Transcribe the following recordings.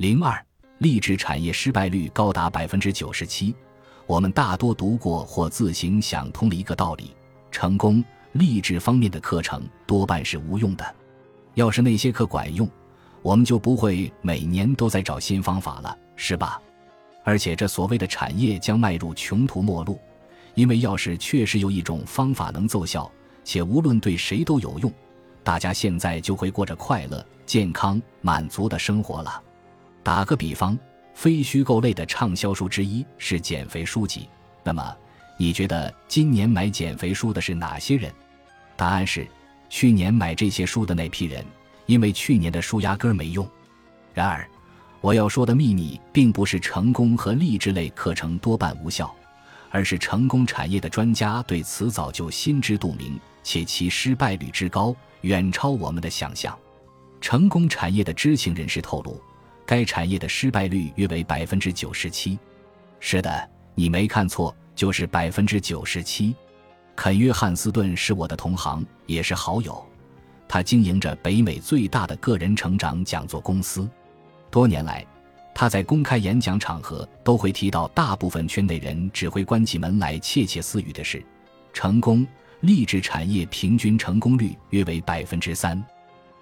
零二，励志产业失败率高达百分之九十七。我们大多读过或自行想通了一个道理：成功励志方面的课程多半是无用的。要是那些课管用，我们就不会每年都在找新方法了，是吧？而且这所谓的产业将迈入穷途末路，因为要是确实有一种方法能奏效，且无论对谁都有用，大家现在就会过着快乐、健康、满足的生活了。打个比方，非虚构类的畅销书之一是减肥书籍。那么，你觉得今年买减肥书的是哪些人？答案是，去年买这些书的那批人，因为去年的书压根儿没用。然而，我要说的秘密并不是成功和励志类课程多半无效，而是成功产业的专家对此早就心知肚明，且其失败率之高远超我们的想象。成功产业的知情人士透露。该产业的失败率约为百分之九十七。是的，你没看错，就是百分之九十七。肯·约翰斯顿是我的同行，也是好友。他经营着北美最大的个人成长讲座公司。多年来，他在公开演讲场合都会提到，大部分圈内人只会关起门来窃窃私语的事，成功励志产业平均成功率约为百分之三。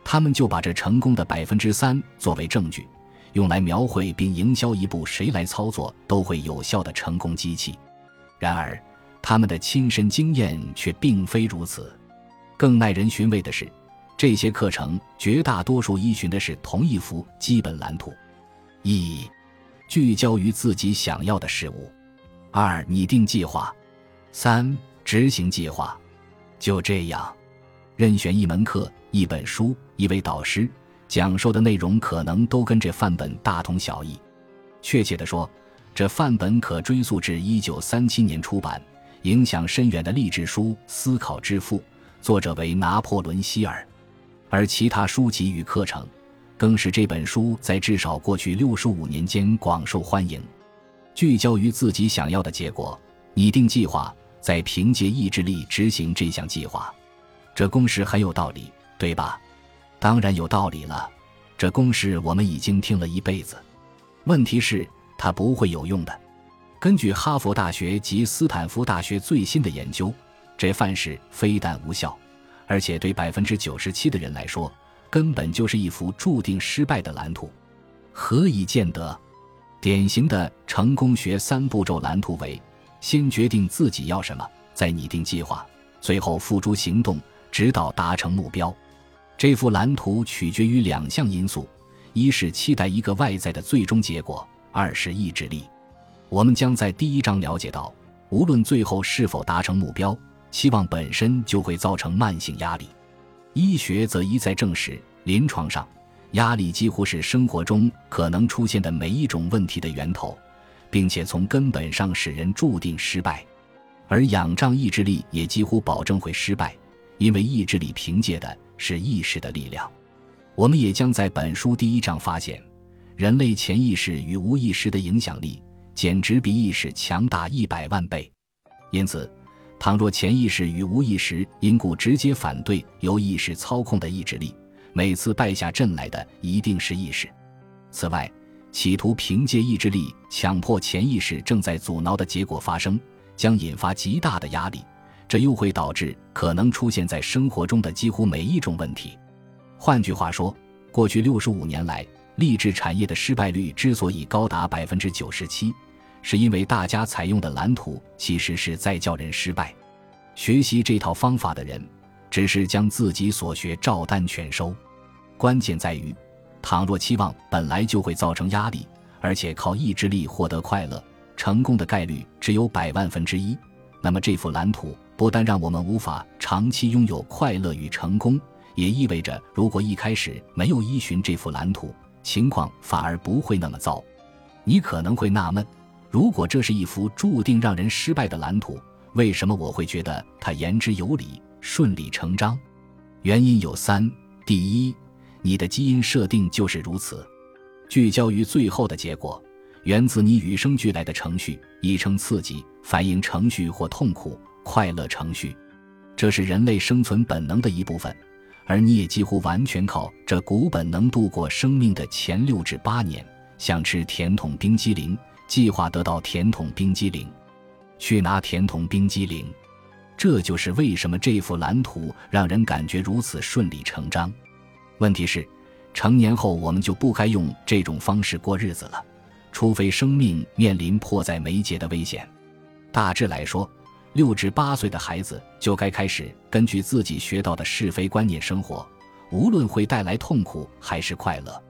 他们就把这成功的百分之三作为证据。用来描绘并营销一部谁来操作都会有效的成功机器，然而他们的亲身经验却并非如此。更耐人寻味的是，这些课程绝大多数依循的是同一幅基本蓝图：一、聚焦于自己想要的事物；二、拟定计划；三、执行计划。就这样，任选一门课、一本书、一位导师。讲授的内容可能都跟这范本大同小异，确切地说，这范本可追溯至一九三七年出版、影响深远的励志书《思考致富》，作者为拿破仑·希尔。而其他书籍与课程，更是这本书在至少过去六十五年间广受欢迎。聚焦于自己想要的结果，拟定计划，再凭借意志力执行这项计划。这公式很有道理，对吧？当然有道理了，这公式我们已经听了一辈子。问题是，它不会有用的。根据哈佛大学及斯坦福大学最新的研究，这范式非但无效，而且对百分之九十七的人来说，根本就是一幅注定失败的蓝图。何以见得？典型的成功学三步骤蓝图为：先决定自己要什么，再拟定计划，最后付诸行动，直到达成目标。这幅蓝图取决于两项因素：一是期待一个外在的最终结果；二是意志力。我们将在第一章了解到，无论最后是否达成目标，期望本身就会造成慢性压力。医学则一再证实，临床上，压力几乎是生活中可能出现的每一种问题的源头，并且从根本上使人注定失败。而仰仗意志力也几乎保证会失败，因为意志力凭借的。是意识的力量，我们也将在本书第一章发现，人类潜意识与无意识的影响力简直比意识强大一百万倍。因此，倘若潜意识与无意识因故直接反对由意识操控的意志力，每次败下阵来的一定是意识。此外，企图凭借意志力强迫潜意识正在阻挠的结果发生，将引发极大的压力。这又会导致可能出现在生活中的几乎每一种问题。换句话说，过去六十五年来，励志产业的失败率之所以高达百分之九十七，是因为大家采用的蓝图其实是在叫人失败。学习这套方法的人，只是将自己所学照单全收。关键在于，倘若期望本来就会造成压力，而且靠意志力获得快乐成功的概率只有百万分之一，那么这幅蓝图。不但让我们无法长期拥有快乐与成功，也意味着如果一开始没有依循这幅蓝图，情况反而不会那么糟。你可能会纳闷，如果这是一幅注定让人失败的蓝图，为什么我会觉得它言之有理、顺理成章？原因有三：第一，你的基因设定就是如此，聚焦于最后的结果，源自你与生俱来的程序，亦称刺激反应程序或痛苦。快乐程序，这是人类生存本能的一部分，而你也几乎完全靠这股本能度过生命的前六至八年，想吃甜筒冰激凌，计划得到甜筒冰激凌，去拿甜筒冰激凌。这就是为什么这幅蓝图让人感觉如此顺理成章。问题是，成年后我们就不该用这种方式过日子了，除非生命面临迫在眉睫的危险。大致来说，六至八岁的孩子就该开始根据自己学到的是非观念生活，无论会带来痛苦还是快乐。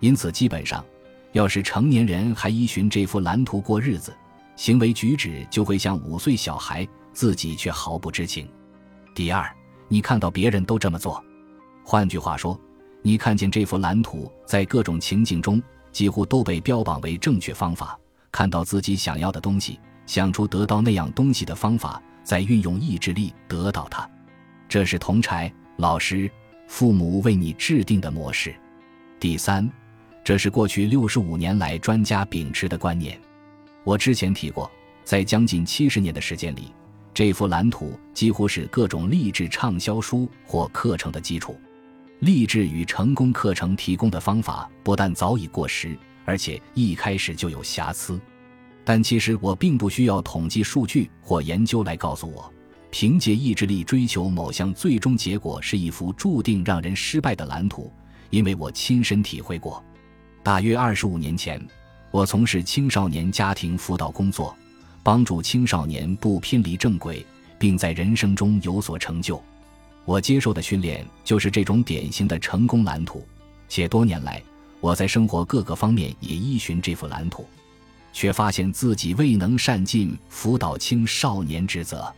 因此，基本上，要是成年人还依循这幅蓝图过日子，行为举止就会像五岁小孩。自己却毫不知情。第二，你看到别人都这么做，换句话说，你看见这幅蓝图在各种情境中几乎都被标榜为正确方法，看到自己想要的东西，想出得到那样东西的方法，再运用意志力得到它，这是同柴老师、父母为你制定的模式。第三，这是过去六十五年来专家秉持的观念。我之前提过，在将近七十年的时间里。这幅蓝图几乎是各种励志畅销书或课程的基础。励志与成功课程提供的方法不但早已过时，而且一开始就有瑕疵。但其实我并不需要统计数据或研究来告诉我，凭借意志力追求某项最终结果是一幅注定让人失败的蓝图，因为我亲身体会过。大约二十五年前，我从事青少年家庭辅导工作。帮助青少年不偏离正轨，并在人生中有所成就。我接受的训练就是这种典型的成功蓝图，且多年来我在生活各个方面也依循这幅蓝图，却发现自己未能善尽辅导青少年之责。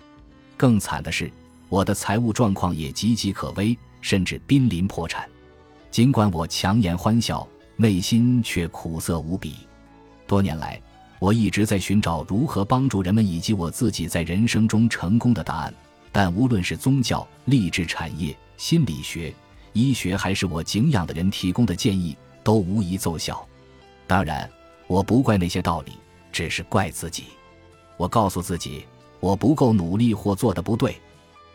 更惨的是，我的财务状况也岌岌可危，甚至濒临破产。尽管我强颜欢笑，内心却苦涩无比。多年来。我一直在寻找如何帮助人们以及我自己在人生中成功的答案，但无论是宗教、励志产业、心理学、医学，还是我敬仰的人提供的建议，都无一奏效。当然，我不怪那些道理，只是怪自己。我告诉自己，我不够努力或做的不对。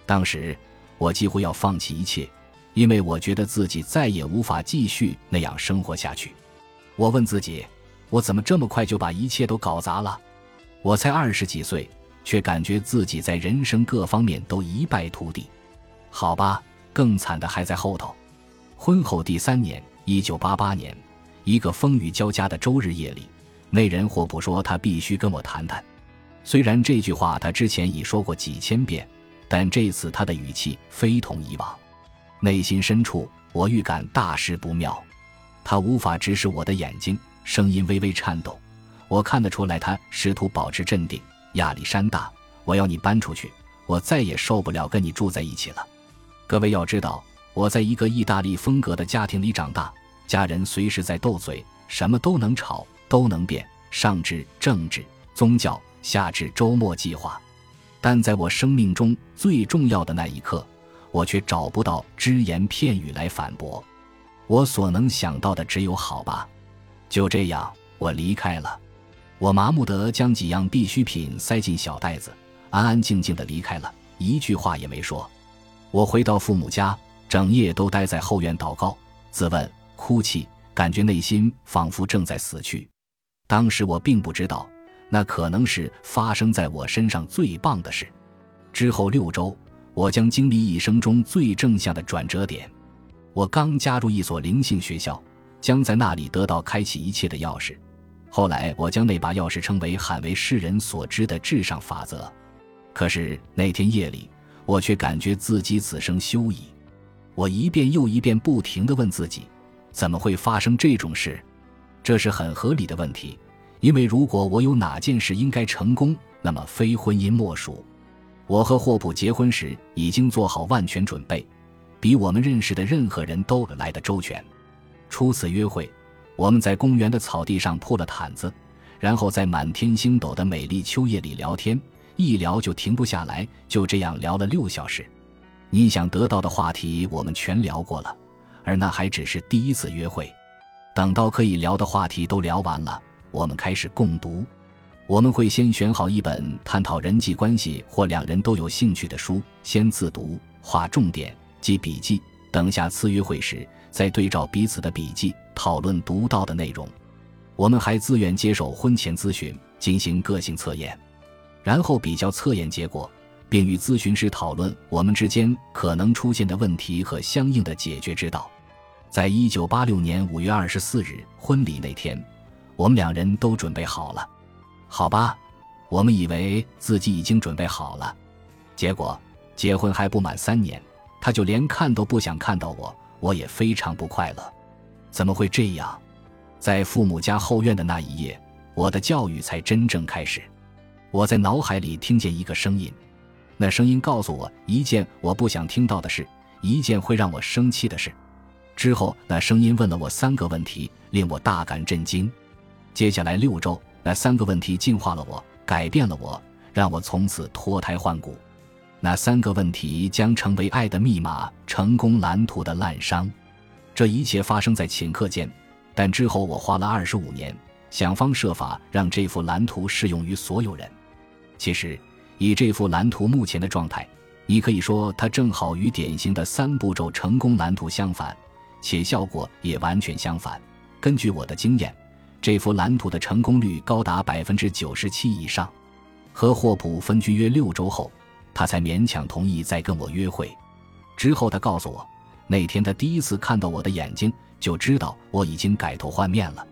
当时，我几乎要放弃一切，因为我觉得自己再也无法继续那样生活下去。我问自己。我怎么这么快就把一切都搞砸了？我才二十几岁，却感觉自己在人生各方面都一败涂地。好吧，更惨的还在后头。婚后第三年，一九八八年，一个风雨交加的周日夜里，那人霍普说他必须跟我谈谈。虽然这句话他之前已说过几千遍，但这次他的语气非同以往。内心深处，我预感大事不妙。他无法直视我的眼睛。声音微微颤抖，我看得出来，他试图保持镇定。亚历山大，我要你搬出去，我再也受不了跟你住在一起了。各位要知道，我在一个意大利风格的家庭里长大，家人随时在斗嘴，什么都能吵，都能变，上至政治、宗教，下至周末计划。但在我生命中最重要的那一刻，我却找不到只言片语来反驳。我所能想到的只有好吧。就这样，我离开了。我麻木地将几样必需品塞进小袋子，安安静静地离开了，一句话也没说。我回到父母家，整夜都待在后院祷告、自问、哭泣，感觉内心仿佛正在死去。当时我并不知道，那可能是发生在我身上最棒的事。之后六周，我将经历一生中最正向的转折点。我刚加入一所灵性学校。将在那里得到开启一切的钥匙。后来，我将那把钥匙称为“罕为世人所知的至上法则”。可是那天夜里，我却感觉自己此生休矣。我一遍又一遍不停地问自己：怎么会发生这种事？这是很合理的问题，因为如果我有哪件事应该成功，那么非婚姻莫属。我和霍普结婚时已经做好万全准备，比我们认识的任何人都来得周全。初次约会，我们在公园的草地上铺了毯子，然后在满天星斗的美丽秋夜里聊天，一聊就停不下来，就这样聊了六小时。你想得到的话题我们全聊过了，而那还只是第一次约会。等到可以聊的话题都聊完了，我们开始共读。我们会先选好一本探讨人际关系或两人都有兴趣的书，先自读，画重点，记笔记。等下次约会时。再对照彼此的笔记，讨论读到的内容。我们还自愿接受婚前咨询，进行个性测验，然后比较测验结果，并与咨询师讨论我们之间可能出现的问题和相应的解决之道。在一九八六年五月二十四日婚礼那天，我们两人都准备好了。好吧，我们以为自己已经准备好了，结果结婚还不满三年，他就连看都不想看到我，我也非常不快乐。怎么会这样？在父母家后院的那一夜，我的教育才真正开始。我在脑海里听见一个声音，那声音告诉我一件我不想听到的事，一件会让我生气的事。之后，那声音问了我三个问题，令我大感震惊。接下来六周，那三个问题净化了我，改变了我，让我从此脱胎换骨。那三个问题将成为爱的密码、成功蓝图的滥觞。这一切发生在顷刻间，但之后我花了二十五年，想方设法让这幅蓝图适用于所有人。其实，以这幅蓝图目前的状态，你可以说它正好与典型的三步骤成功蓝图相反。且效果也完全相反。根据我的经验，这幅蓝图的成功率高达百分之九十七以上。和霍普分居约六周后，他才勉强同意再跟我约会。之后，他告诉我，那天他第一次看到我的眼睛，就知道我已经改头换面了。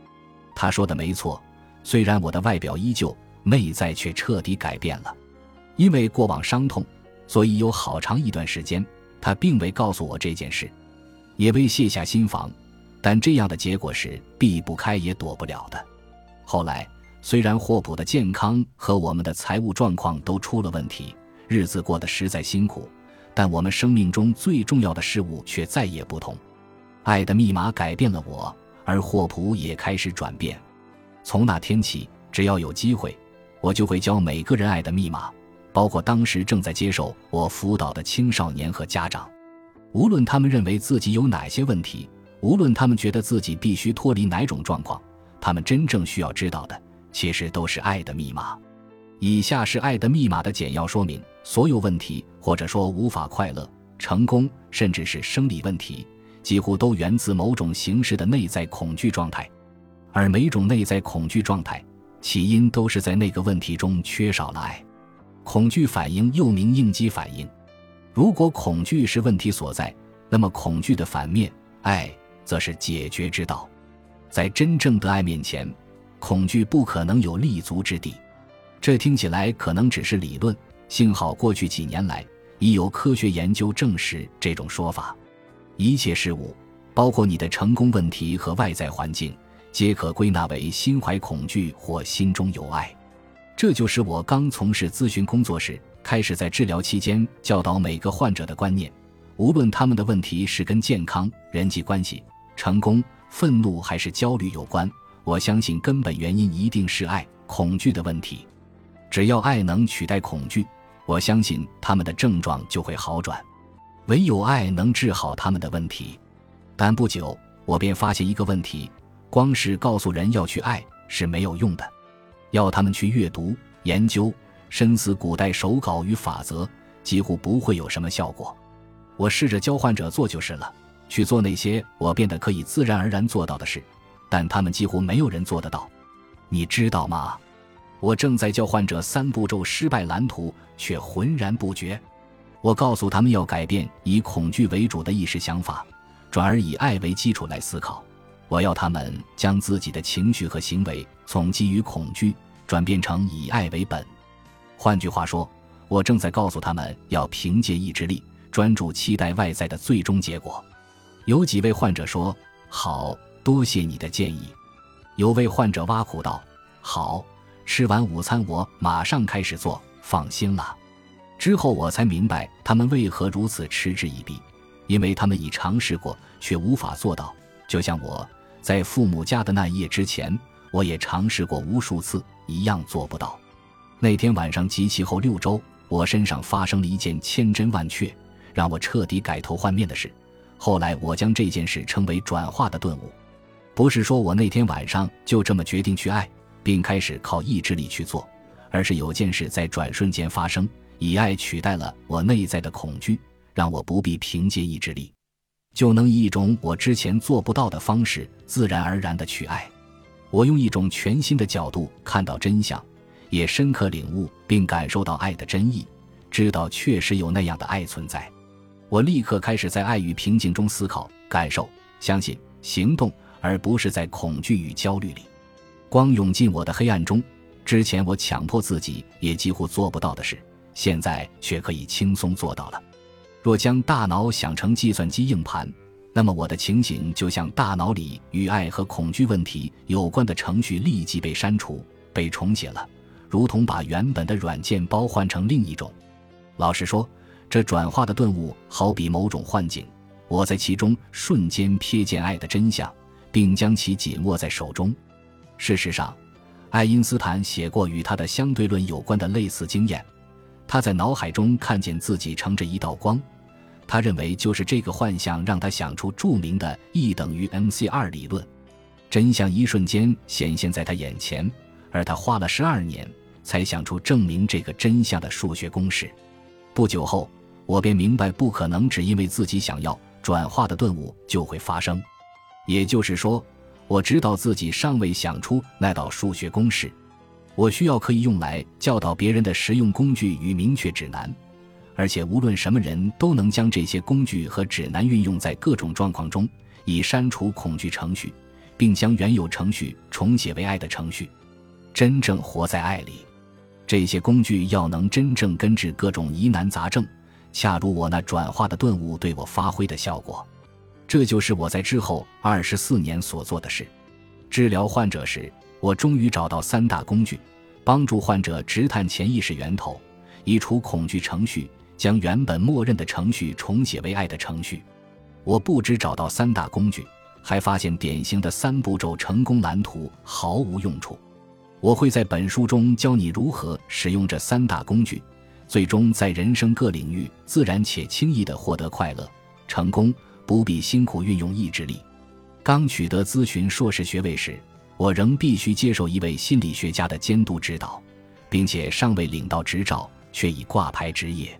他说的没错，虽然我的外表依旧，内在却彻底改变了。因为过往伤痛，所以有好长一段时间，他并未告诉我这件事。也未卸下心防，但这样的结果是避不开也躲不了的。后来，虽然霍普的健康和我们的财务状况都出了问题，日子过得实在辛苦，但我们生命中最重要的事物却再也不同。爱的密码改变了我，而霍普也开始转变。从那天起，只要有机会，我就会教每个人爱的密码，包括当时正在接受我辅导的青少年和家长。无论他们认为自己有哪些问题，无论他们觉得自己必须脱离哪种状况，他们真正需要知道的，其实都是爱的密码。以下是爱的密码的简要说明：所有问题，或者说无法快乐、成功，甚至是生理问题，几乎都源自某种形式的内在恐惧状态，而每种内在恐惧状态，起因都是在那个问题中缺少了爱。恐惧反应又名应激反应。如果恐惧是问题所在，那么恐惧的反面爱则是解决之道。在真正的爱面前，恐惧不可能有立足之地。这听起来可能只是理论，幸好过去几年来已有科学研究证实这种说法。一切事物，包括你的成功问题和外在环境，皆可归纳为心怀恐惧或心中有爱。这就是我刚从事咨询工作时。开始在治疗期间教导每个患者的观念，无论他们的问题是跟健康、人际关系、成功、愤怒还是焦虑有关，我相信根本原因一定是爱、恐惧的问题。只要爱能取代恐惧，我相信他们的症状就会好转。唯有爱能治好他们的问题。但不久，我便发现一个问题：光是告诉人要去爱是没有用的，要他们去阅读、研究。深思古代手稿与法则，几乎不会有什么效果。我试着教患者做就是了，去做那些我变得可以自然而然做到的事，但他们几乎没有人做得到。你知道吗？我正在教患者三步骤失败蓝图，却浑然不觉。我告诉他们要改变以恐惧为主的意识想法，转而以爱为基础来思考。我要他们将自己的情绪和行为从基于恐惧转变成以爱为本。换句话说，我正在告诉他们要凭借意志力，专注期待外在的最终结果。有几位患者说：“好多谢你的建议。”有位患者挖苦道：“好，吃完午餐我马上开始做，放心了。”之后我才明白他们为何如此嗤之以鼻，因为他们已尝试过，却无法做到。就像我在父母家的那一夜之前，我也尝试过无数次，一样做不到。那天晚上集齐后六周，我身上发生了一件千真万确、让我彻底改头换面的事。后来，我将这件事称为转化的顿悟。不是说我那天晚上就这么决定去爱，并开始靠意志力去做，而是有件事在转瞬间发生，以爱取代了我内在的恐惧，让我不必凭借意志力，就能以一种我之前做不到的方式，自然而然的去爱。我用一种全新的角度看到真相，也深刻领悟并感受到爱的真意，知道确实有那样的爱存在。我立刻开始在爱与平静中思考、感受、相信、行动，而不是在恐惧与焦虑里。光涌进我的黑暗中，之前我强迫自己也几乎做不到的事，现在却可以轻松做到了。若将大脑想成计算机硬盘。那么我的情景就像大脑里与爱和恐惧问题有关的程序立即被删除、被重写了，如同把原本的软件包换成另一种。老实说，这转化的顿悟好比某种幻境，我在其中瞬间瞥见爱的真相，并将其紧握在手中。事实上，爱因斯坦写过与他的相对论有关的类似经验，他在脑海中看见自己乘着一道光。他认为，就是这个幻象让他想出著名的 E 等于 mc 二理论，真相一瞬间显现在他眼前，而他花了十二年才想出证明这个真相的数学公式。不久后，我便明白，不可能只因为自己想要转化的顿悟就会发生。也就是说，我知道自己尚未想出那道数学公式，我需要可以用来教导别人的实用工具与明确指南。而且，无论什么人都能将这些工具和指南运用在各种状况中，以删除恐惧程序，并将原有程序重写为爱的程序。真正活在爱里，这些工具要能真正根治各种疑难杂症，恰如我那转化的顿悟对我发挥的效果。这就是我在之后二十四年所做的事。治疗患者时，我终于找到三大工具，帮助患者直探潜意识源头，移除恐惧程序。将原本默认的程序重写为爱的程序。我不只找到三大工具，还发现典型的三步骤成功蓝图毫无用处。我会在本书中教你如何使用这三大工具，最终在人生各领域自然且轻易地获得快乐、成功，不必辛苦运用意志力。刚取得咨询硕士学位时，我仍必须接受一位心理学家的监督指导，并且尚未领到执照，却已挂牌执业。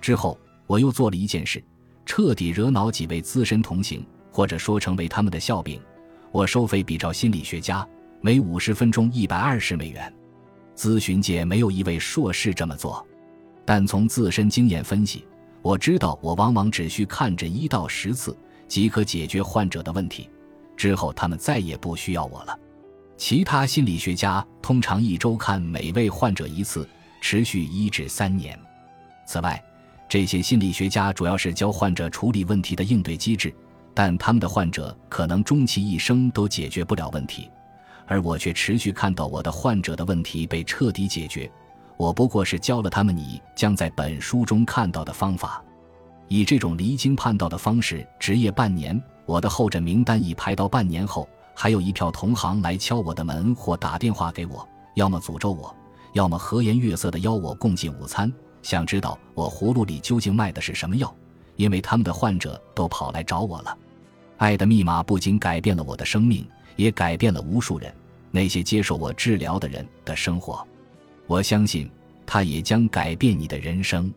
之后，我又做了一件事，彻底惹恼几位资深同行，或者说成为他们的笑柄。我收费比照心理学家，每五十分钟一百二十美元。咨询界没有一位硕士这么做，但从自身经验分析，我知道我往往只需看诊一到十次即可解决患者的问题，之后他们再也不需要我了。其他心理学家通常一周看每位患者一次，持续一至三年。此外，这些心理学家主要是教患者处理问题的应对机制，但他们的患者可能终其一生都解决不了问题，而我却持续看到我的患者的问题被彻底解决。我不过是教了他们你将在本书中看到的方法，以这种离经叛道的方式执业半年。我的候诊名单已排到半年后，还有一票同行来敲我的门或打电话给我，要么诅咒我，要么和颜悦色地邀我共进午餐。想知道我葫芦里究竟卖的是什么药，因为他们的患者都跑来找我了。爱的密码不仅改变了我的生命，也改变了无数人那些接受我治疗的人的生活。我相信，它也将改变你的人生。